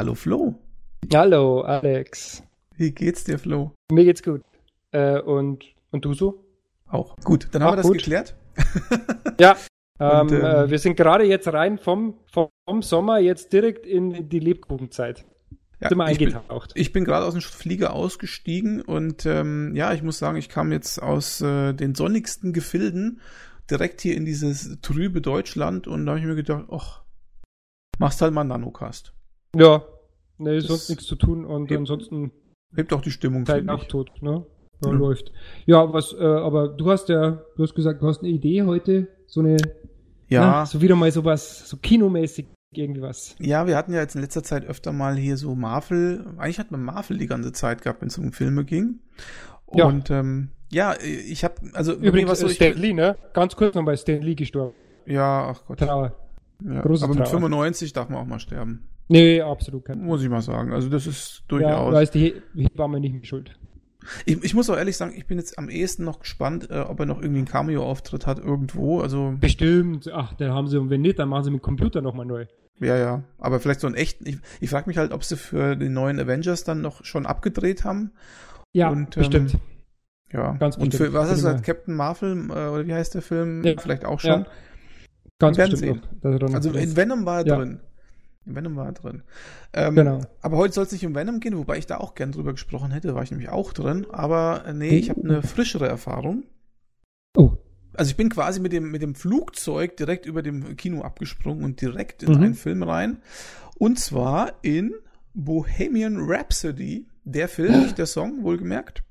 Hallo Flo. Hallo Alex. Wie geht's dir, Flo? Mir geht's gut. Äh, und, und du so? Auch. Gut, dann haben wir das gut. geklärt. ja. Ähm, Und, ähm, äh, wir sind gerade jetzt rein vom, vom Sommer jetzt direkt in die Lebkuchenzeit. Ja, sind wir ich bin, eingetaucht. ich bin gerade aus dem Flieger ausgestiegen und ähm, ja, ich muss sagen, ich kam jetzt aus äh, den sonnigsten Gefilden direkt hier in dieses trübe Deutschland und da habe ich mir gedacht, ach, machst halt mal einen Nanocast. Ja. Nee, Das- sonst nichts zu tun und Ja. ansonsten Hebt auch die Stimmung, Zeit nach tot, ne? Ja, Ja. läuft. Ja, was, äh, aber du hast ja, du hast gesagt, du hast eine Idee heute, so eine, Ja, na, so wieder mal sowas, so kinomäßig irgendwie was. ja, wir hatten ja jetzt in letzter Zeit öfter mal hier so Marvel, eigentlich hat man Marvel die ganze Zeit gehabt, wenn es um Filme ging. Ja. Und ähm, ja, ich habe, also Übrigens, war's so, Stan Lee, ne? Ganz kurz noch bei Stan Lee gestorben. ja, ach Gott. Trauer. Ja. große Aber mit Trauer. 95 darf man auch mal sterben. Nee, absolut kein. Muss ich mal sagen. Also das ist Ja, durchaus. da ist die He- Hebamme nicht schuld. ich, ich muss auch ehrlich sagen, ich bin jetzt am ehesten noch gespannt, äh, ob er noch irgendwie einen Cameo-Auftritt hat irgendwo. Also Bestimmt. Ach, da haben sie, und wenn nicht, dann machen sie mit dem Computer nochmal neu. ja, ja. Aber vielleicht so einen echten. Ich, ich frage mich halt, ob sie für den neuen Avengers dann noch schon abgedreht haben. Ja, Und, ähm, bestimmt. Ja. Ganz Und bestimmt. für was ist das? Captain Marvel äh, oder wie heißt der Film? Ja. Vielleicht auch schon. Ganz werden bestimmt. Noch, dann Also in Venom war er Ja. drin. In Venom war er drin. Ähm, Genau. Aber heute soll es nicht um Venom gehen, wobei ich da auch gern drüber gesprochen hätte, war ich nämlich auch drin. Aber äh, nee, ich habe eine frischere Erfahrung. Oh. Also ich bin quasi mit dem, mit dem Flugzeug direkt über dem Kino abgesprungen und direkt in Mhm. einen Film rein. Und zwar in Bohemian Rhapsody. Der Film, nicht der Song, wohlgemerkt.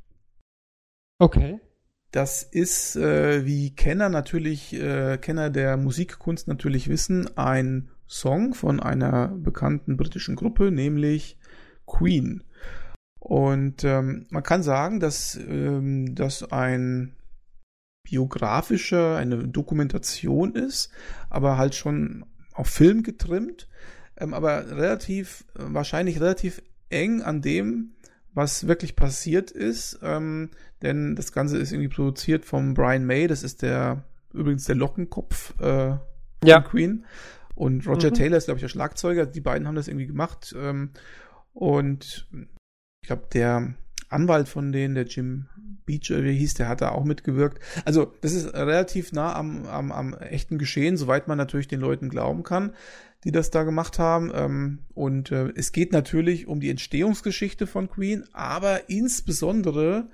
Okay. Das ist, äh, wie Kenner natürlich, äh, Kenner der Musikkunst natürlich wissen, ein Song von einer bekannten britischen Gruppe, nämlich Queen. Und ähm, man kann sagen, dass ähm, das ein biografischer, eine Dokumentation ist, aber halt schon auf Film getrimmt, ähm, aber relativ, wahrscheinlich relativ eng an dem, was wirklich passiert ist, ähm, denn das Ganze ist irgendwie produziert vom Brian May, das ist der übrigens der Lockenkopf äh, Ja. von Queen. Und Roger Mhm. Taylor ist, glaube ich, der Schlagzeuger. Die beiden haben das irgendwie gemacht. Ähm, und ich glaube, der Anwalt von denen, der Jim Beach, wie hieß, der hat da auch mitgewirkt. Also, das ist relativ nah am, am, am echten Geschehen, soweit man natürlich den Leuten glauben kann, die das da gemacht haben. Ähm, und äh, es geht natürlich um die Entstehungsgeschichte von Queen, aber insbesondere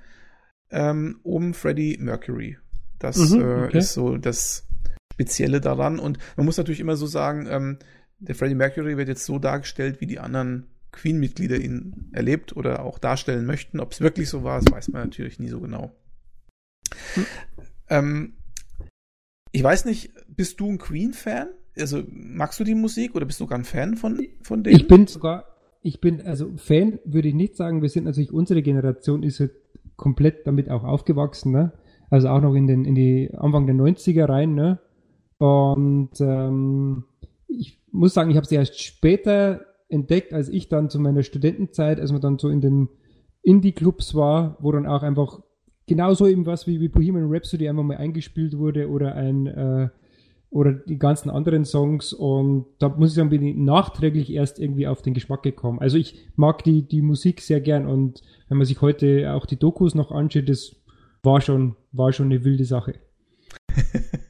ähm, um Freddie Mercury. Das Mhm, äh, okay. ist so das Spezielle daran. Und man muss natürlich immer so sagen, ähm, der Freddie Mercury wird jetzt so dargestellt, wie die anderen Queen-Mitglieder ihn erlebt oder auch darstellen möchten. Ob es wirklich so war, das weiß man natürlich nie so genau. Hm. Ähm, ich weiß nicht, bist du ein Queen-Fan? Also magst du die Musik oder bist du gar ein Fan von, von denen? Ich bin sogar, ich bin, also Fan würde ich nicht sagen, wir sind natürlich, unsere Generation ist halt komplett damit auch aufgewachsen, ne? Also auch noch in den, in die Anfang der 90er rein, ne? Und ähm, ich muss sagen, ich habe sie erst später entdeckt, als ich dann zu meiner Studentenzeit, als man dann so in den Indie-Clubs war, wo dann auch einfach genauso eben was wie, wie Bohemian Rhapsody einfach mal eingespielt wurde oder ein äh, oder die ganzen anderen Songs und da muss ich sagen, bin ich nachträglich erst irgendwie auf den Geschmack gekommen. Also ich mag die, die Musik sehr gern und wenn man sich heute auch die Dokus noch anschaut, das war schon, war schon eine wilde Sache.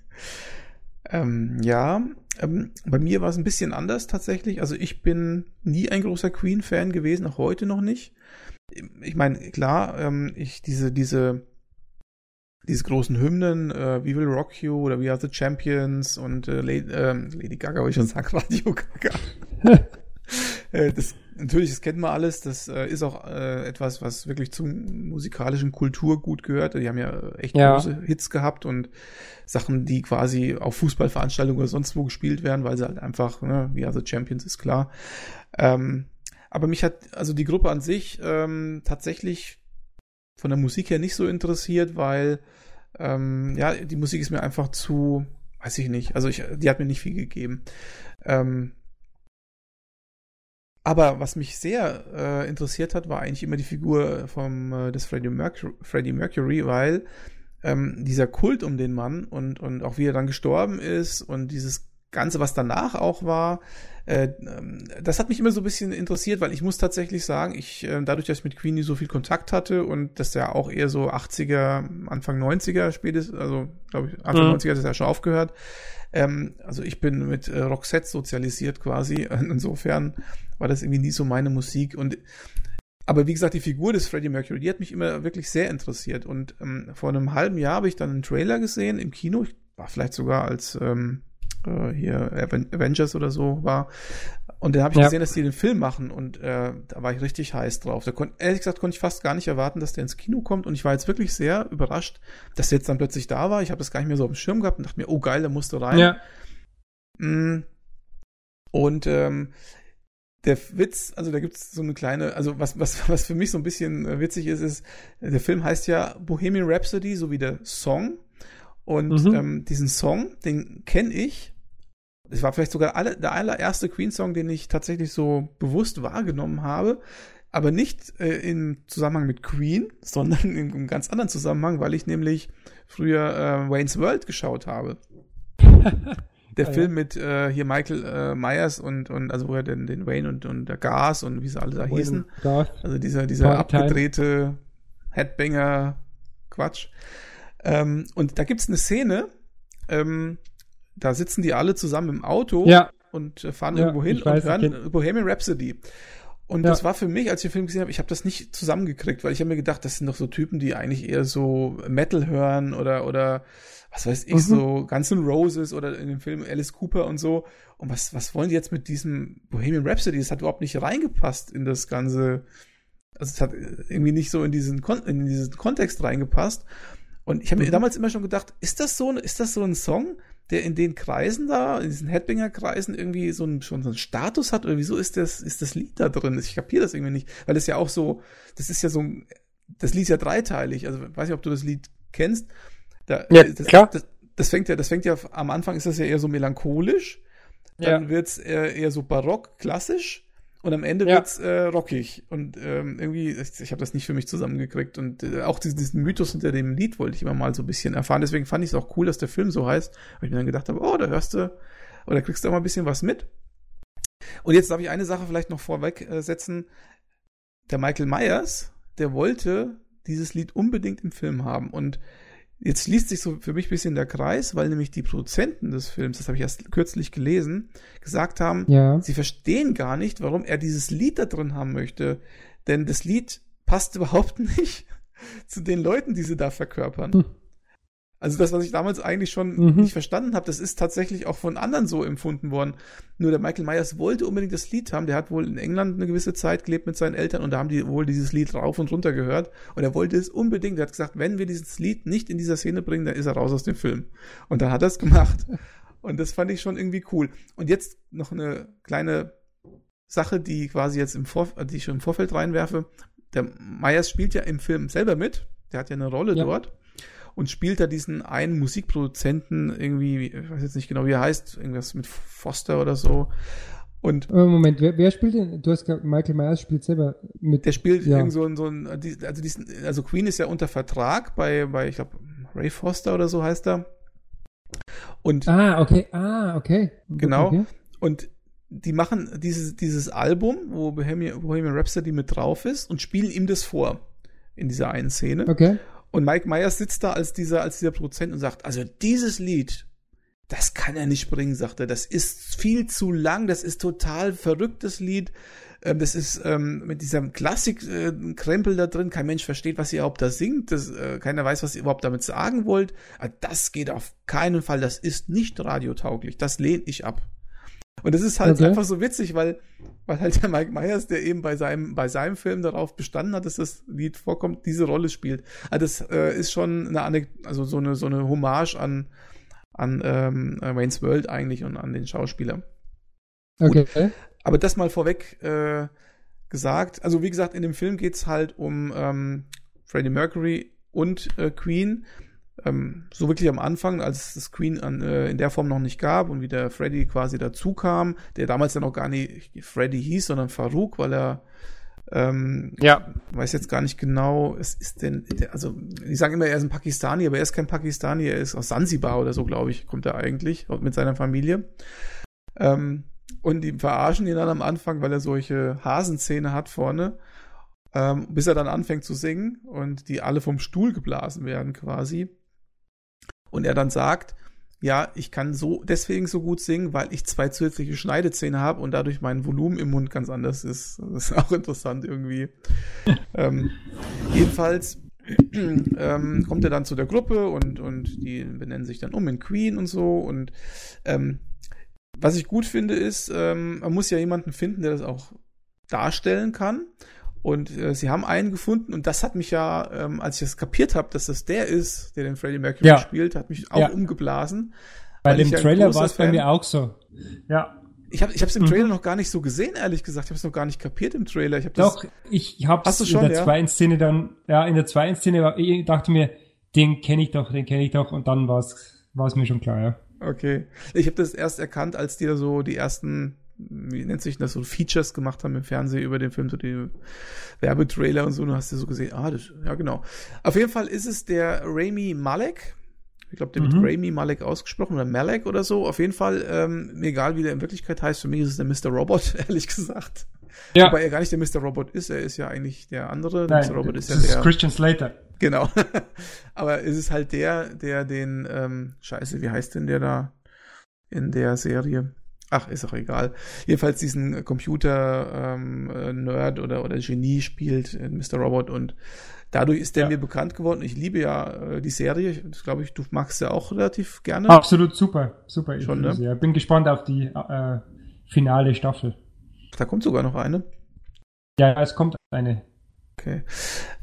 Ähm, ja, ähm, bei mir war es ein bisschen anders tatsächlich. Also ich bin nie ein großer Queen-Fan gewesen, auch heute noch nicht. Ich meine, klar, ähm, ich diese, diese, diese großen Hymnen, äh, We Will Rock You oder We Are the Champions und äh, Lady, ähm, Lady Gaga, wollte ich schon sagen, Radio Gaga. äh, das, natürlich, das kennt man alles. Das äh, ist auch äh, etwas, was wirklich zum musikalischen Kulturgut gehört. Die haben ja äh, echt Ja. große Hits gehabt und Sachen, die quasi auf Fußballveranstaltungen oder sonst wo gespielt werden, weil sie halt einfach, ne, wie also Champions ist klar. Ähm, aber mich hat also die Gruppe an sich ähm, tatsächlich von der Musik her nicht so interessiert, weil ähm, ja, die Musik ist mir einfach zu, weiß ich nicht, also ich, die hat mir nicht viel gegeben. Ähm, aber was mich sehr äh, interessiert hat, war eigentlich immer die Figur vom, äh, des Freddie Mercury, Freddie Mercury weil ähm, dieser Kult um den Mann und, und auch wie er dann gestorben ist und dieses Ganze, was danach auch war, äh, ähm, das hat mich immer so ein bisschen interessiert, weil ich muss tatsächlich sagen, ich, äh, dadurch, dass ich mit Queen nie so viel Kontakt hatte und das ja auch eher so 80er, Anfang 90er spätestens, also glaube ich, Anfang mhm. 90er hat das ja schon aufgehört. Ähm, also ich bin mit äh, Roxette sozialisiert quasi. Insofern war das irgendwie nie so meine Musik und aber wie gesagt, die Figur des Freddie Mercury, die hat mich immer wirklich sehr interessiert. Und ähm, vor einem halben Jahr habe ich dann einen Trailer gesehen im Kino. Ich war vielleicht sogar als ähm, äh, hier Avengers oder so war. Und dann habe ich ja. gesehen, dass die den Film machen und äh, da war ich richtig heiß drauf. Da kon ehrlich gesagt konnte ich fast gar nicht erwarten, dass der ins Kino kommt und ich war jetzt wirklich sehr überrascht, dass der jetzt dann plötzlich da war. Ich habe das gar nicht mehr so auf dem Schirm gehabt und dachte mir, oh geil, da musst du rein. Ja. Mm. Und ähm, der Witz, also da gibt's so eine kleine, also was, was, was für mich so ein bisschen äh, witzig ist, ist, der Film heißt ja Bohemian Rhapsody, so wie der Song. Und mhm. ähm, diesen Song, den kenne ich es war vielleicht sogar alle, der allererste Queen-Song, den ich tatsächlich so bewusst wahrgenommen habe, aber nicht äh, im Zusammenhang mit Queen, sondern in einem ganz anderen Zusammenhang, weil ich nämlich früher äh, Wayne's World geschaut habe. Der ah, Film ja. mit äh, hier Michael äh, Myers und, und also wo er den, den Wayne und, und der Gas und wie sie alle da Wayne hießen. Also dieser, dieser abgedrehte Headbanger Quatsch. Ähm, und da gibt's eine Szene, ähm, da sitzen die alle zusammen im Auto ja. und äh, fahren ja, irgendwo hin und hören Bohemian Rhapsody. Und ja. das war für mich, als ich den Film gesehen habe, ich habe das nicht zusammengekriegt, weil ich habe mir gedacht, das sind doch so Typen, die eigentlich eher so Metal hören oder oder was weiß ich, mhm. so Guns N' Roses oder in dem Film Alice Cooper und so. Und was was wollen die jetzt mit diesem Bohemian Rhapsody? Das hat überhaupt nicht reingepasst in das ganze. Also es hat irgendwie nicht so in diesen Kon in diesen Kontext reingepasst. Und ich habe mhm. mir damals immer schon gedacht, ist das so ist das so ein Song? Der in den Kreisen da, in diesen Headbanger-Kreisen irgendwie so einen, schon so einen Status hat? Oder wieso ist das, ist das Lied da drin? Ich kapiere das irgendwie nicht. Weil das ja auch so, das ist ja so, das Lied ist ja dreiteilig. Also, weiß nicht, ob du das Lied kennst. Da, ja, das, klar. Das, das fängt ja, das fängt ja, am Anfang ist das ja eher so melancholisch. Dann ja. wird's eher, eher so barock, klassisch. Und am Ende ja. wird's äh, rockig. Und ähm, irgendwie, ich, ich habe das nicht für mich zusammengekriegt. Und äh, auch diesen, diesen Mythos hinter dem Lied wollte ich immer mal so ein bisschen erfahren. Deswegen fand ich es auch cool, dass der Film so heißt. Weil ich mir dann gedacht habe, oh, da hörst du, oder kriegst du auch mal ein bisschen was mit. Und jetzt darf ich eine Sache vielleicht noch vorweg äh, setzen. Der Michael Myers, der wollte dieses Lied unbedingt im Film haben. Und Jetzt schließt sich so für mich ein bisschen der Kreis, weil nämlich die Produzenten des Films, das habe ich erst kürzlich gelesen, gesagt haben, ja. sie verstehen gar nicht, warum er dieses Lied da drin haben möchte. Denn das Lied passt überhaupt nicht zu den Leuten, die sie da verkörpern. Hm. Also das, was ich damals eigentlich schon mhm. nicht verstanden habe, das ist tatsächlich auch von anderen so empfunden worden. Nur der Michael Myers wollte unbedingt das Lied haben. Der hat wohl in England eine gewisse Zeit gelebt mit seinen Eltern und da haben die wohl dieses Lied rauf und runter gehört. Und er wollte es unbedingt. Er hat gesagt, wenn wir dieses Lied nicht in dieser Szene bringen, dann ist er raus aus dem Film. Und dann hat er es gemacht. Und das fand ich schon irgendwie cool. Und jetzt noch eine kleine Sache, die quasi jetzt im Vor die ich schon im Vorfeld reinwerfe. Der Myers spielt ja im Film selber mit. Der hat ja eine Rolle ja. dort und spielt da diesen einen Musikproduzenten irgendwie, ich weiß jetzt nicht genau, wie er heißt, irgendwas mit Foster oder so. Und Moment, wer, wer spielt denn? Du hast gesagt, Michael Myers spielt selber mit. Der spielt ja. irgend so ein, so ein also diesen, also Queen ist ja unter Vertrag bei, bei ich glaube, Ray Foster oder so heißt er. Und ah, okay, ah, okay. Genau. Okay. Und die machen dieses, dieses Album, wo Bohemian, Bohemian Rhapsody mit drauf ist und spielen ihm das vor in dieser einen Szene. Okay. Und Mike Myers sitzt da als dieser, als dieser Produzent und sagt, also dieses Lied, das kann er nicht bringen, sagt er. Das ist viel zu lang, das ist total verrücktes Lied. Ähm, das ist ähm, mit diesem Klassik-Krempel äh, da drin. Kein Mensch versteht, was ihr überhaupt da singt. Das, äh, keiner weiß, was ihr überhaupt damit sagen wollt. Das geht auf keinen Fall. Das ist nicht radiotauglich. Das lehne ich ab. Und das ist halt okay. einfach so witzig, weil, weil halt der Mike Myers, der eben bei seinem, bei seinem Film darauf bestanden hat, dass das Lied vorkommt, diese Rolle spielt. Also das äh, ist schon eine Anek also so eine, so eine Hommage an, an ähm, Wayne's World eigentlich und an den Schauspieler. Okay. Gut, aber das mal vorweg äh, gesagt. Also wie gesagt, in dem Film geht's halt um ähm, Freddie Mercury und äh, Queen ähm, so wirklich am Anfang, als es das Queen an, äh, in der Form noch nicht gab und wie der Freddy quasi dazu kam, der damals ja noch gar nicht Freddy hieß, sondern Farouk, weil er Ähm, ja. Weiß jetzt gar nicht genau, es ist denn, also die sagen immer, er ist ein Pakistani, aber er ist kein Pakistani, er ist aus Sansibar oder so, glaube ich, kommt er eigentlich mit seiner Familie. Ähm, und die verarschen ihn dann am Anfang, weil er solche Hasenzähne hat vorne, ähm, bis er dann anfängt zu singen und die alle vom Stuhl geblasen werden quasi. Und er dann sagt, ja, ich kann so deswegen so gut singen, weil ich zwei zusätzliche Schneidezähne habe und dadurch mein Volumen im Mund ganz anders ist. Das ist auch interessant irgendwie. ähm, jedenfalls ähm, kommt er dann zu der Gruppe und, und die benennen sich dann um in Queen und so. Und ähm, was ich gut finde, ist, ähm, man muss ja jemanden finden, der das auch darstellen kann. Und äh, sie haben einen gefunden und das hat mich ja, ähm, als ich das kapiert habe, dass das der ist, der den Freddie Mercury ja. spielt, hat mich auch ja. umgeblasen. Bei dem Trailer war es bei mir auch so. Ja. Ich habe ich hab's im mhm. Trailer noch gar nicht so gesehen, ehrlich gesagt. Ich habe es noch gar nicht kapiert im Trailer. Ich hab Doch, das, ich habe es in der ja? zweiten Szene dann, ja, in der zweiten Szene war, ich dachte mir, den kenne ich doch, den kenne ich doch und dann war es mir schon klar, ja. Okay. Ich habe das erst erkannt, als die da so die ersten wie nennt sich das, so Features gemacht haben im Fernsehen über den Film, so die Werbetrailer und so, und du hast du so gesehen, ah, das, ja genau. Auf jeden Fall ist es der Rami Malek. Ich glaube, der mhm. wird Rami Malek ausgesprochen oder Malek oder so. Auf jeden Fall, ähm, egal wie der in Wirklichkeit heißt, für mich ist es der Mr. Robot, ehrlich gesagt. Ja. Wobei er gar nicht der Mr. Robot ist, er ist ja eigentlich der andere. Nein, Mr. Robot ist ja der. Ist Christian Slater. Genau. Aber es ist halt der, der den, ähm, scheiße, wie heißt denn der da in der Serie? Ach, ist auch egal. Jedenfalls diesen Computer-Nerd ähm, oder, oder Genie spielt äh, Mr. Robot und dadurch ist der ja. mir bekannt geworden. Ich liebe ja äh, die Serie. Ich glaube, ich, du magst ja auch relativ gerne. Absolut super, super. Schon, ne? Ja. Bin gespannt auf die äh, finale Staffel. Da kommt sogar noch eine. Ja, es kommt eine. Okay.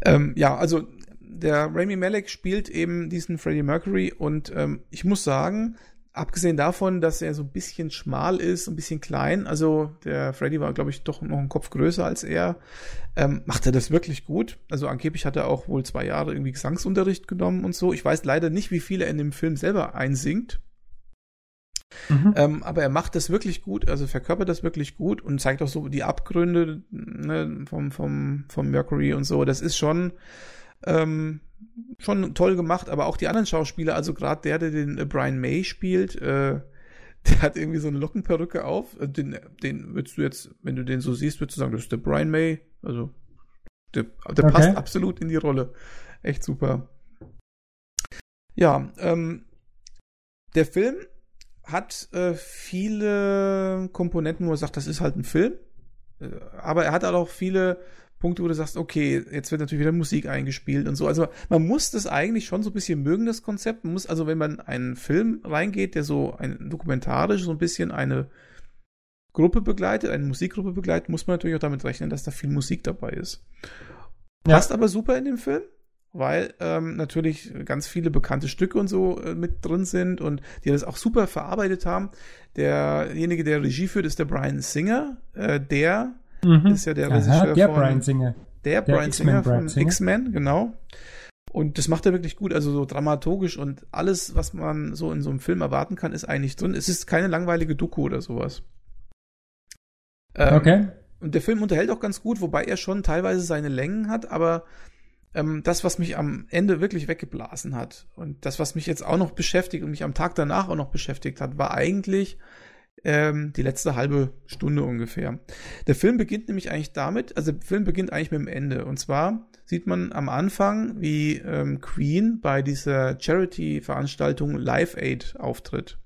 Ähm, ja, also der Rami Malek spielt eben diesen Freddie Mercury und ähm, ich muss sagen, abgesehen davon, dass er so ein bisschen schmal ist, ein bisschen klein, also der Freddy war, glaube ich, doch noch einen Kopf größer als er, ähm, macht er das wirklich gut. Also angeblich hat er auch wohl zwei Jahre irgendwie Gesangsunterricht genommen und so. Ich weiß leider nicht, wie viel er in dem Film selber einsingt. Mhm. Ähm, aber er macht das wirklich gut, also verkörpert das wirklich gut und zeigt auch so die Abgründe ne, vom, vom, vom Mercury und so. Das ist schon, ähm, schon toll gemacht, aber auch die anderen Schauspieler, also gerade der, der den äh, Brian May spielt, äh, der hat irgendwie so eine Lockenperücke auf. Äh, den, den würdest du jetzt, wenn du den so siehst, würdest du sagen, das ist der Brian May. Also der, der okay. passt absolut in die Rolle. Echt super. Ja, ähm, der Film hat äh, viele Komponenten, wo er sagt, das ist halt ein Film. Äh, aber er hat halt auch viele Punkte, wo du sagst, okay, jetzt wird natürlich wieder Musik eingespielt und so. Also man muss das eigentlich schon so ein bisschen mögen, das Konzept. Man muss also, wenn man einen Film reingeht, der so ein dokumentarisch so ein bisschen eine Gruppe begleitet, eine Musikgruppe begleitet, muss man natürlich auch damit rechnen, dass da viel Musik dabei ist. Ja. Passt aber super in dem Film, weil ähm, natürlich ganz viele bekannte Stücke und so äh, mit drin sind und die das auch super verarbeitet haben. Derjenige, der Regie führt, ist der Brian Singer, äh, der Mhm. Ist ja der Aha, Regisseur der von, Brian Singer. Der, der Brian Singer von X-Men, genau. Und das macht er wirklich gut, also so dramaturgisch und alles, was man so in so einem Film erwarten kann, ist eigentlich drin. Es ist keine langweilige Doku oder sowas. Ähm, okay. Und der Film unterhält auch ganz gut, wobei er schon teilweise seine Längen hat, aber ähm, das, was mich am Ende wirklich weggeblasen hat und das, was mich jetzt auch noch beschäftigt und mich am Tag danach auch noch beschäftigt hat, war eigentlich ähm, die letzte halbe Stunde ungefähr. Der Film beginnt nämlich eigentlich damit, also der Film beginnt eigentlich mit dem Ende. Und zwar sieht man am Anfang, wie ähm, Queen bei dieser Charity-Veranstaltung Live Aid auftritt.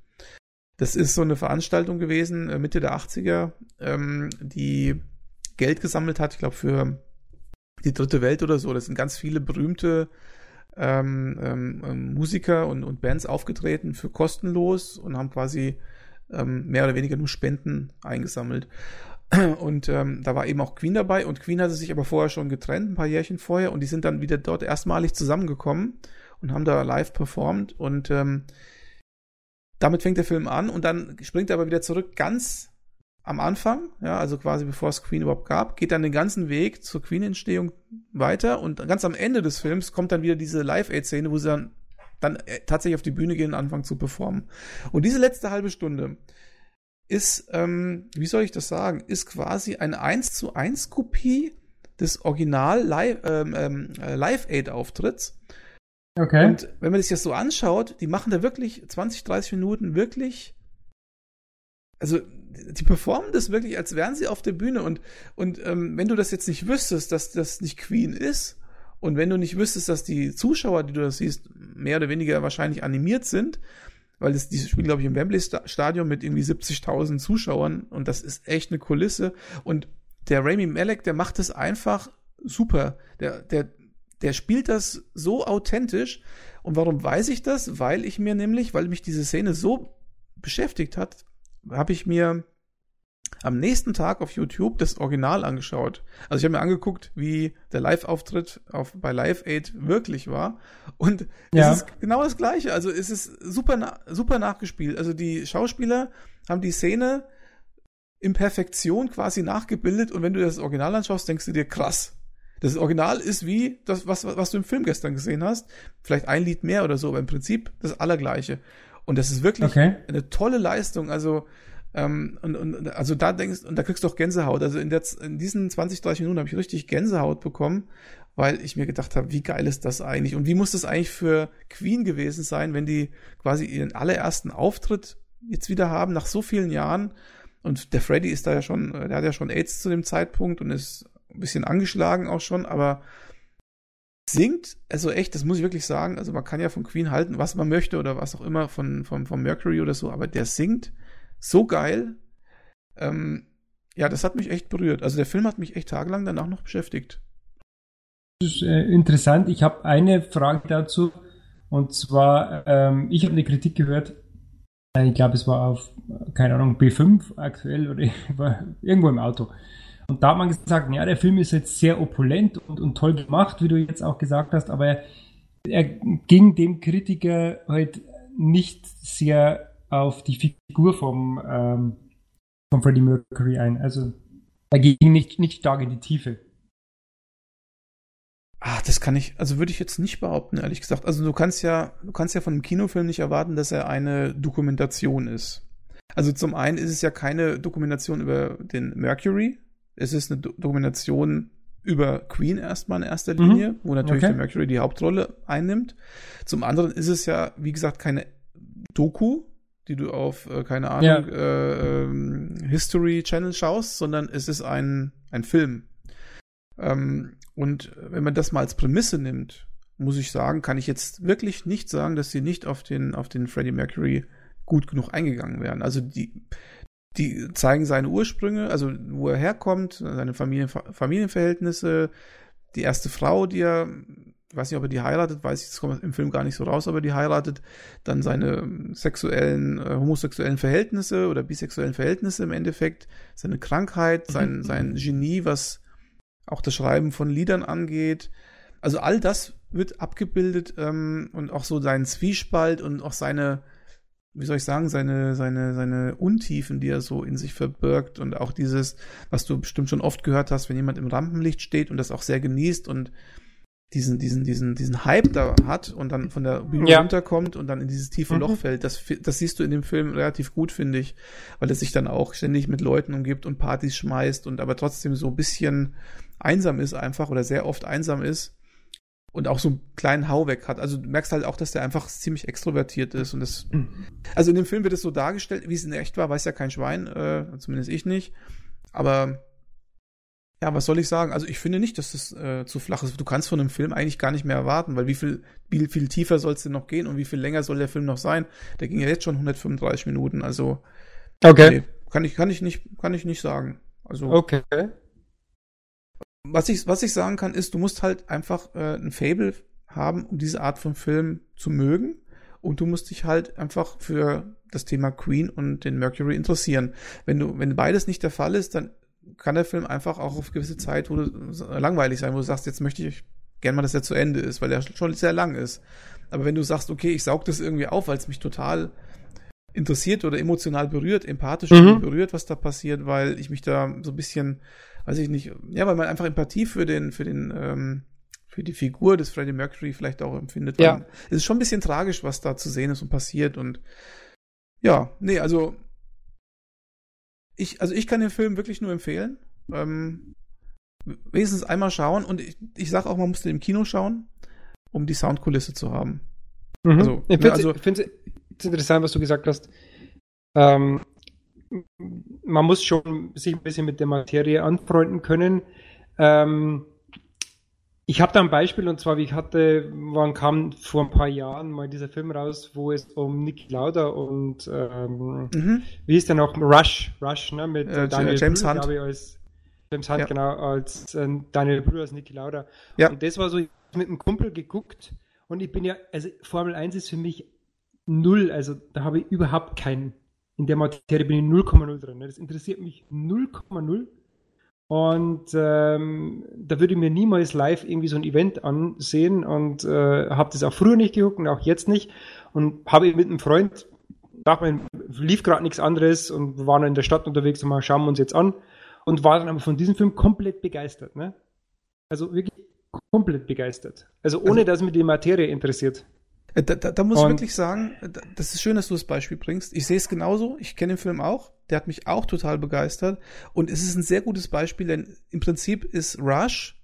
Das ist so eine Veranstaltung gewesen, äh, Mitte der 80er, ähm, die Geld gesammelt hat, ich glaube, für die dritte Welt oder so. Das sind ganz viele berühmte ähm, ähm, ähm Musiker und, und Bands aufgetreten für kostenlos und haben quasi ähm, mehr oder weniger nur Spenden eingesammelt. Und ähm, da war eben auch Queen dabei und Queen hatte sich aber vorher schon getrennt, ein paar Jährchen vorher, und die sind dann wieder dort erstmalig zusammengekommen und haben da live performt und ähm, damit fängt der Film an und dann springt er aber wieder zurück ganz am Anfang, ja, also quasi bevor es Queen überhaupt gab, geht dann den ganzen Weg zur Queen-Entstehung weiter und ganz am Ende des Films kommt dann wieder diese Live-Aid-Szene, wo sie dann dann äh, tatsächlich auf die Bühne gehen und anfangen zu performen. Und diese letzte halbe Stunde ist, ähm, wie soll ich das sagen, ist quasi eine 1 zu 1 Kopie des Original Live, ähm, ähm, Live Aid Auftritts. Okay. Und wenn man sich das so anschaut, die machen da wirklich 20, 30 Minuten wirklich, also die performen das wirklich, als wären sie auf der Bühne. Und, und ähm, wenn du das jetzt nicht wüsstest, dass das nicht Queen ist, und wenn du nicht wüsstest, dass die Zuschauer, die du das siehst, mehr oder weniger wahrscheinlich animiert sind, weil das, die spielen, glaube ich, im Wembley-Stadion mit irgendwie 70.000 Zuschauern und das ist echt eine Kulisse. Und der Rami Malek, der macht das einfach super. Der, der, der spielt das so authentisch. Und warum weiß ich das? Weil ich mir nämlich, weil mich diese Szene so beschäftigt hat, habe ich mir am nächsten Tag auf YouTube das Original angeschaut. Also ich habe mir angeguckt, wie der Live-Auftritt auf, bei Live Aid wirklich war. Und ja. es ist genau das Gleiche. Also es ist super, super nachgespielt. Also die Schauspieler haben die Szene in Perfektion quasi nachgebildet. Und wenn du das Original anschaust, denkst du dir, krass. Das Original ist wie das, was, was du im Film gestern gesehen hast. Vielleicht ein Lied mehr oder so, aber im Prinzip das Allergleiche. Und das ist wirklich okay. eine tolle Leistung. Also, ähm, und, und also da denkst und da kriegst du auch Gänsehaut. Also in, der, in diesen 20, 30 Minuten habe ich richtig Gänsehaut bekommen, weil ich mir gedacht habe, wie geil ist das eigentlich und wie muss das eigentlich für Queen gewesen sein, wenn die quasi ihren allerersten Auftritt jetzt wieder haben nach so vielen Jahren und der Freddy ist da ja schon, der hat ja schon AIDS zu dem Zeitpunkt und ist ein bisschen angeschlagen auch schon, aber singt, also echt, das muss ich wirklich sagen, also man kann ja von Queen halten, was man möchte oder was auch immer von, von, von Mercury oder so, aber der singt so geil. Ähm, ja, das hat mich echt berührt. Also der Film hat mich echt tagelang danach noch beschäftigt. Das ist äh, interessant. Ich habe eine Frage dazu. Und zwar, ähm, ich habe eine Kritik gehört. Äh, ich glaube, es war auf, keine Ahnung, B5 aktuell oder irgendwo im Auto. Und da hat man gesagt, ja, der Film ist jetzt sehr opulent und, und toll gemacht, wie du jetzt auch gesagt hast, aber er, er ging dem Kritiker halt nicht sehr auf die Figur vom, ähm, vom Freddie Mercury ein. Also er ging nicht, nicht stark in die Tiefe. Ah, das kann ich, also würde ich jetzt nicht behaupten, ehrlich gesagt. Also du kannst ja, du kannst ja von einem Kinofilm nicht erwarten, dass er eine Dokumentation ist. Also zum einen ist es ja keine Dokumentation über den Mercury. Es ist eine Do Dokumentation über Queen erstmal in erster mhm. Linie, mhm. wo natürlich okay. der Mercury die Hauptrolle einnimmt. Zum anderen ist es ja, wie gesagt, keine Doku, die du auf, äh, keine Ahnung, ja. äh, ähm, History Channel schaust, sondern es ist ein, ein Film. Ähm, und wenn man das mal als Prämisse nimmt, muss ich sagen, kann ich jetzt wirklich nicht sagen, dass sie nicht auf den, auf den Freddie Mercury gut genug eingegangen wären. Also die, die zeigen seine Ursprünge, also wo er herkommt, seine Familien, Familienverhältnisse, die erste Frau, die er ich weiß nicht, ob er die heiratet, weiß ich, das kommt im Film gar nicht so raus, ob er die heiratet, dann seine sexuellen, äh, homosexuellen Verhältnisse oder bisexuellen Verhältnisse im Endeffekt, seine Krankheit, sein, mhm. sein Genie, was auch das Schreiben von Liedern angeht. Also all das wird abgebildet ähm, und auch so seinen Zwiespalt und auch seine, wie soll ich sagen, seine, seine, seine Untiefen, die er so in sich verbirgt und auch dieses, was du bestimmt schon oft gehört hast, wenn jemand im Rampenlicht steht und das auch sehr genießt und diesen, diesen, diesen, diesen Hype da hat und dann von der Bühne ja. runterkommt und dann in dieses tiefe mhm. Loch fällt, das, das siehst du in dem Film relativ gut, finde ich, weil er sich dann auch ständig mit Leuten umgibt und Partys schmeißt und aber trotzdem so ein bisschen einsam ist einfach oder sehr oft einsam ist und auch so einen kleinen Hau weg hat. Also du merkst halt auch, dass der einfach ziemlich extrovertiert ist und das, mhm. also in dem Film wird es so dargestellt, wie es in echt war, weiß ja kein Schwein, äh, zumindest ich nicht, aber ja, was soll ich sagen? Also ich finde nicht, dass das äh, zu flach ist. Du kannst von einem Film eigentlich gar nicht mehr erwarten, weil wie viel, wie viel tiefer soll es denn noch gehen und wie viel länger soll der Film noch sein? Der ging ja jetzt schon 135 Minuten, also okay. Nee, kann ich, kann ich nicht, kann ich nicht sagen. Also okay. Was ich, was ich sagen kann, ist, du musst halt einfach äh, ein Fable haben, um diese Art von Film zu mögen. Und du musst dich halt einfach für das Thema Queen und den Mercury interessieren. Wenn du, wenn beides nicht der Fall ist, dann kann der Film einfach auch auf gewisse Zeit wo du, langweilig sein, wo du sagst, jetzt möchte ich gerne mal, dass er zu Ende ist, weil er schon sehr lang ist. Aber wenn du sagst, okay, ich saug das irgendwie auf, weil es mich total interessiert oder emotional berührt, empathisch mhm. berührt, was da passiert, weil ich mich da so ein bisschen, weiß ich nicht, ja, weil man einfach Empathie für den, für den, ähm, für die Figur des Freddie Mercury vielleicht auch empfindet. Ja. Es ist schon ein bisschen tragisch, was da zu sehen ist und passiert und ja, nee, also ich, also ich kann den Film wirklich nur empfehlen. Ähm, wenigstens einmal schauen und ich, ich sag auch, man muss den im Kino schauen, um die Soundkulisse zu haben. Mhm. Also, ich finde es also, interessant, was du gesagt hast. Ähm, man muss schon sich ein bisschen mit der Materie anfreunden können. Ähm, ich habe da ein Beispiel und zwar, wie ich hatte, wann kam vor ein paar Jahren mal dieser Film raus, wo es um Nick Lauda und ähm, mhm. wie ist der noch? Rush, Rush, ne? Mit äh, Daniel James Brühl, Hunt. Ich, als James Hunt, ja. genau, als äh, Daniel Brühl als Nicky Lauda. Ja. Und das war so, ich mit einem Kumpel geguckt und ich bin ja, also Formel 1 ist für mich null, also da habe ich überhaupt keinen, in der Materie bin ich 0,0 drin. Ne? Das interessiert mich 0,0 und ähm, da würde ich mir niemals live irgendwie so ein Event ansehen und äh, habe das auch früher nicht geguckt und auch jetzt nicht. Und habe mit einem Freund, dachte man, lief gerade nichts anderes und wir waren in der Stadt unterwegs und mal schauen wir uns jetzt an. Und war dann aber von diesem Film komplett begeistert. Ne? Also wirklich komplett begeistert. Also ohne, also, dass mich die Materie interessiert. Äh, da, da, da muss und, ich wirklich sagen, das ist schön, dass du das Beispiel bringst. Ich sehe es genauso. Ich kenne den Film auch. Der hat mich auch total begeistert. Und es ist ein sehr gutes Beispiel, denn im Prinzip ist Rush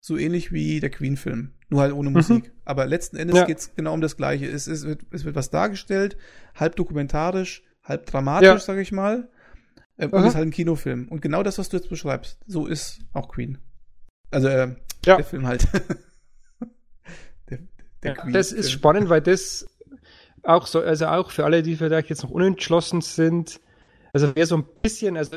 so ähnlich wie der Queen-Film. Nur halt ohne mhm. Musik. Mhm. Aber letzten Endes ja. geht es genau um das Gleiche. Es, es, wird, es wird was dargestellt, halb dokumentarisch, halb dramatisch, ja. sage ich mal. Äh, und ist halt ein Kinofilm. Und genau das, was du jetzt beschreibst, so ist auch Queen. Also äh, ja. der Film halt. der, ja, das ist spannend, weil das auch so, also auch für alle, die vielleicht jetzt noch unentschlossen sind, also wer so ein bisschen, also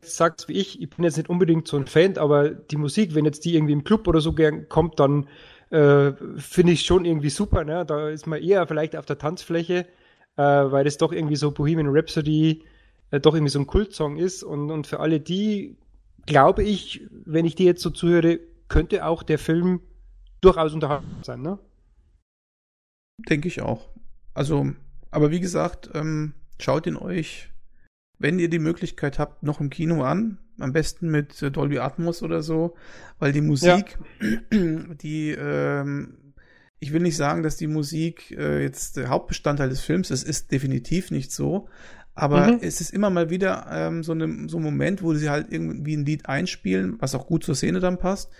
sagt wie ich, ich bin jetzt nicht unbedingt so ein Fan, aber die Musik, wenn jetzt die irgendwie im Club oder so gern kommt, dann äh, finde ich schon irgendwie super. Ne? Da ist man eher vielleicht auf der Tanzfläche, äh, weil das doch irgendwie so Bohemian Rhapsody äh, doch irgendwie so ein Kultsong ist. Und, und für alle die, glaube ich, wenn ich die jetzt so zuhöre, könnte auch der Film durchaus unterhaltsam sein. Ne? Denke ich auch. Also, aber wie gesagt, ähm, Schaut ihn euch, wenn ihr die Möglichkeit habt, noch im Kino an. Am besten mit äh, Dolby Atmos oder so, weil die Musik, ja. die, ähm, ich will nicht sagen, dass die Musik äh, jetzt der Hauptbestandteil des Films ist, ist definitiv nicht so. Aber mhm. es ist immer mal wieder ähm, so, eine, so ein Moment, wo sie halt irgendwie ein Lied einspielen, was auch gut zur Szene dann passt.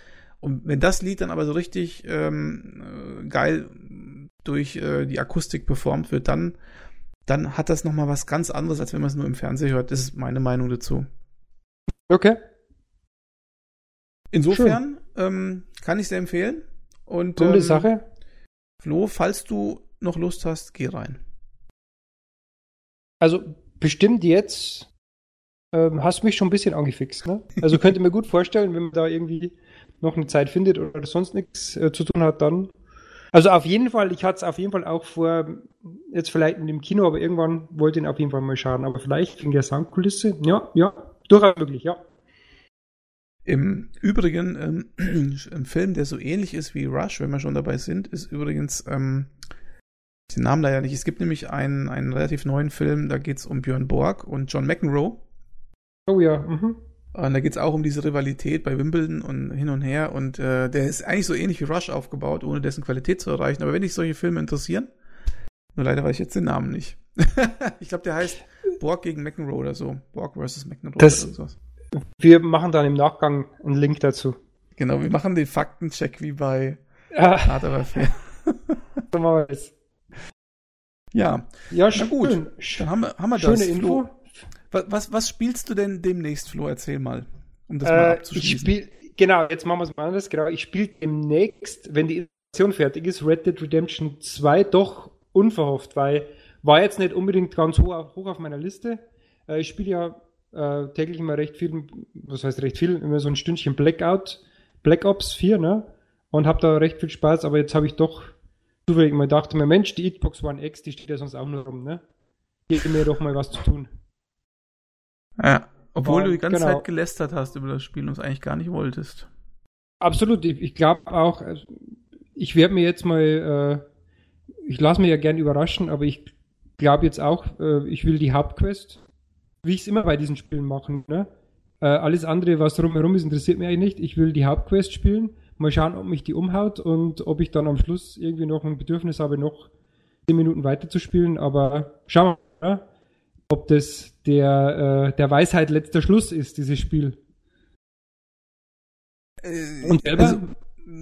Und wenn das Lied dann aber so richtig ähm, äh, geil durch äh, die Akustik performt wird, dann dann hat das nochmal was ganz anderes, als wenn man es nur im Fernsehen hört. Das ist meine Meinung dazu. Okay. Insofern ähm, kann ich sehr empfehlen. Und Gute ähm, Sache. Flo, falls du noch Lust hast, geh rein. Also bestimmt jetzt ähm, hast du mich schon ein bisschen angefixt. Ne? Also könnte mir gut vorstellen, wenn man da irgendwie noch eine Zeit findet oder sonst nichts äh, zu tun hat, dann also auf jeden Fall, ich hatte es auf jeden Fall auch vor, jetzt vielleicht in dem Kino, aber irgendwann wollte ich ihn auf jeden Fall mal schauen. Aber vielleicht wegen der Soundkulisse, ja, ja, durchaus möglich, ja. Im Übrigen, ähm, ein Film, der so ähnlich ist wie Rush, wenn wir schon dabei sind, ist übrigens, ähm, den Namen leider nicht. Es gibt nämlich einen, einen relativ neuen Film, da geht es um Björn Borg und John McEnroe. Oh ja, mhm. Und da geht es auch um diese Rivalität bei Wimbledon und hin und her. Und äh, der ist eigentlich so ähnlich wie Rush aufgebaut, ohne dessen Qualität zu erreichen. Aber wenn dich solche Filme interessieren, nur leider weiß ich jetzt den Namen nicht. ich glaube, der heißt Borg gegen McEnroe oder so. Borg versus McEnroe das, oder sowas. Wir machen dann im Nachgang einen Link dazu. Genau, wir machen den Faktencheck wie bei ja. Machen wir es. Ja. Ja, schön. Na gut. Dann haben wir, haben wir Schöne das. Info. Was, was, was spielst du denn demnächst, Flo? Erzähl mal, um das äh, mal abzuschließen. Ich spiel, genau, jetzt machen wir es mal anders. Genau, ich spiele demnächst, wenn die Edition fertig ist, Red Dead Redemption 2 doch unverhofft, weil war jetzt nicht unbedingt ganz hoch, hoch auf meiner Liste. Äh, ich spiele ja äh, täglich immer recht viel, was heißt recht viel, immer so ein Stündchen Blackout, Black Ops 4, ne? Und habe da recht viel Spaß, aber jetzt habe ich doch zufällig mal gedacht, mir Mensch, die Xbox One X, die steht ja sonst auch nur rum, ne? Gib mir doch mal was zu tun. Ja, obwohl und, du die ganze genau. Zeit gelästert hast über das Spiel und es eigentlich gar nicht wolltest. Absolut, ich, ich glaube auch, also, ich werde mir jetzt mal, äh, ich lasse mir ja gern überraschen, aber ich glaube jetzt auch, äh, ich will die Hauptquest, wie ich es immer bei diesen Spielen machen, ne? Äh, alles andere, was drumherum ist, interessiert mich eigentlich nicht. Ich will die Hauptquest spielen, mal schauen, ob mich die umhaut und ob ich dann am Schluss irgendwie noch ein Bedürfnis habe, noch 10 Minuten weiter zu spielen, aber schauen wir mal. Ne? Ob das der, äh, der Weisheit letzter Schluss ist, dieses Spiel. Äh, Und selber? Also,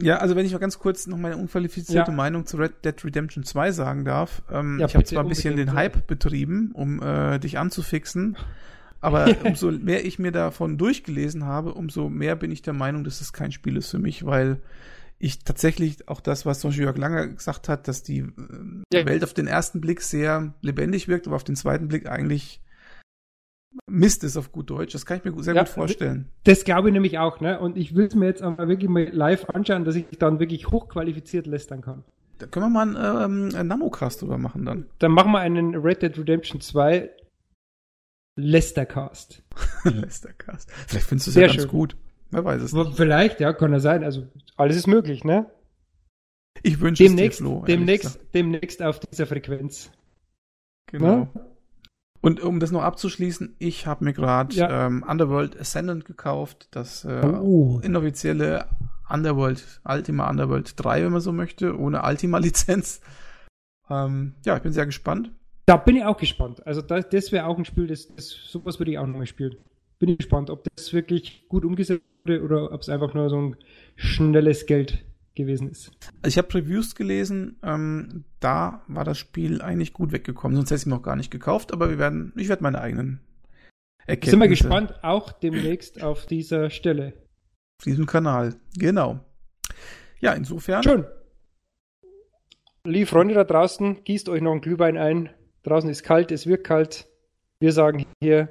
ja, also wenn ich mal ganz kurz noch meine unqualifizierte ja. Meinung zu Red Dead Redemption 2 sagen darf. Ähm, ja, ich habe zwar ein bisschen den Hype betrieben, um äh, dich anzufixen, aber umso mehr ich mir davon durchgelesen habe, umso mehr bin ich der Meinung, dass es kein Spiel ist für mich, weil ich tatsächlich auch das, was zum Beispiel Jörg Langer gesagt hat, dass die äh, ja. Welt auf den ersten Blick sehr lebendig wirkt, aber auf den zweiten Blick eigentlich Mist ist auf gut Deutsch. Das kann ich mir sehr ja, gut vorstellen. Das glaube ich nämlich auch, ne? Und ich will es mir jetzt aber wirklich mal live anschauen, dass ich dann wirklich hochqualifiziert lästern kann. Da können wir mal einen, ähm, einen Namocast drüber machen dann. Dann machen wir einen Red Dead Redemption 2 Lestercast. Lestercast. Vielleicht findest du es ja ganz schön. gut. Wer weiß es nicht. Vielleicht, ja, kann ja sein. Also alles ist möglich, ne? Ich wünsche es dir, Flo. Demnächst, demnächst auf dieser Frequenz. Genau. Na? Und um das noch abzuschließen, ich habe mir gerade ja. ähm, Underworld Ascendant gekauft, das äh, oh. inoffizielle Underworld, Ultima Underworld 3, wenn man so möchte, ohne Ultima-Lizenz. Ähm, ja, ich bin sehr gespannt. Da bin ich auch gespannt. Also das, das wäre auch ein Spiel, das, das sowas würde ich auch nochmal spielen. Bin ich gespannt, ob das wirklich gut umgesetzt wurde oder ob es einfach nur so ein schnelles Geld gewesen ist. Also ich habe Previews gelesen, ähm, da war das Spiel eigentlich gut weggekommen, sonst hätte ich es noch gar nicht gekauft, aber wir werden, ich werde meine eigenen Erkenntnisse. Sind wir gespannt, auch demnächst auf dieser Stelle. Auf diesem Kanal, genau. Ja, insofern. Schön. Liebe Freunde da draußen, gießt euch noch ein Glühwein ein. Draußen ist kalt, es wird kalt. Wir sagen hier,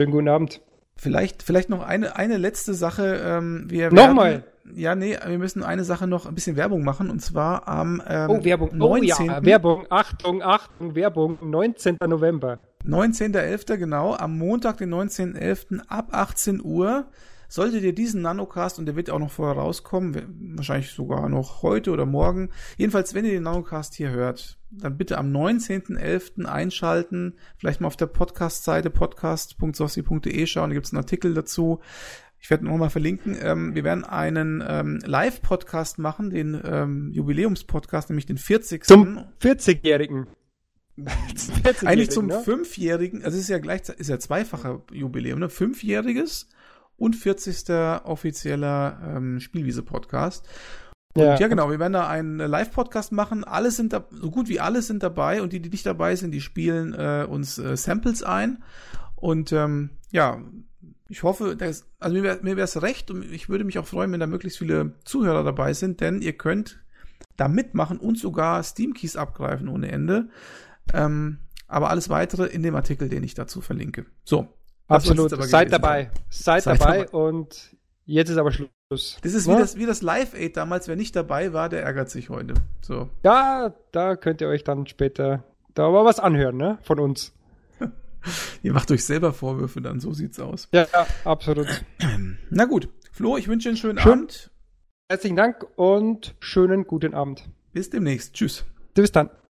schönen guten Abend. Vielleicht, vielleicht noch eine, eine letzte Sache. Ähm, wir Nochmal. Ja, nee, wir müssen eine Sache noch ein bisschen Werbung machen und zwar am ähm, oh, Werbung. 19. Oh ja, Werbung, Achtung, Achtung, Werbung, 19. November. 19.11. genau, am Montag, den 19.11. ab 18 Uhr Solltet ihr diesen Nanocast, und der wird auch noch vorher rauskommen, wahrscheinlich sogar noch heute oder morgen, jedenfalls, wenn ihr den Nanocast hier hört, dann bitte am 19.11. einschalten, vielleicht mal auf der Podcast-Seite podcast.sossi.de schauen, da gibt es einen Artikel dazu. Ich werde nochmal verlinken. Ähm, wir werden einen ähm, Live-Podcast machen, den ähm, Jubiläums-Podcast, nämlich den 40. Zum 40-Jährigen. Eigentlich zum ne? Fünfjährigen, also es ist ja gleichzeitig, ist ja zweifacher Jubiläum, ne? Fünfjähriges und 40. offizieller ähm, Spielwiese-Podcast. Und ja. ja, genau, wir werden da einen Live-Podcast machen. Alle sind da, so gut wie alle sind dabei und die, die nicht dabei sind, die spielen äh, uns äh, Samples ein. Und ähm, ja, ich hoffe, dass, also mir wäre es recht und ich würde mich auch freuen, wenn da möglichst viele Zuhörer dabei sind, denn ihr könnt da mitmachen und sogar Steam-Keys abgreifen ohne Ende. Ähm, aber alles weitere in dem Artikel, den ich dazu verlinke. So, Absolut. Seid dabei. Seid, Seid dabei, dabei und jetzt ist aber Schluss. Das ist ja? wie das, wie das Live-Aid damals. Wer nicht dabei war, der ärgert sich heute. So. Ja, da könnt ihr euch dann später da mal was anhören, ne? Von uns. ihr macht euch selber Vorwürfe dann, so sieht's aus. Ja, ja absolut. Na gut. Flo, ich wünsche dir einen schönen Schön. Abend. Herzlichen Dank und schönen guten Abend. Bis demnächst. Tschüss. Bis dann.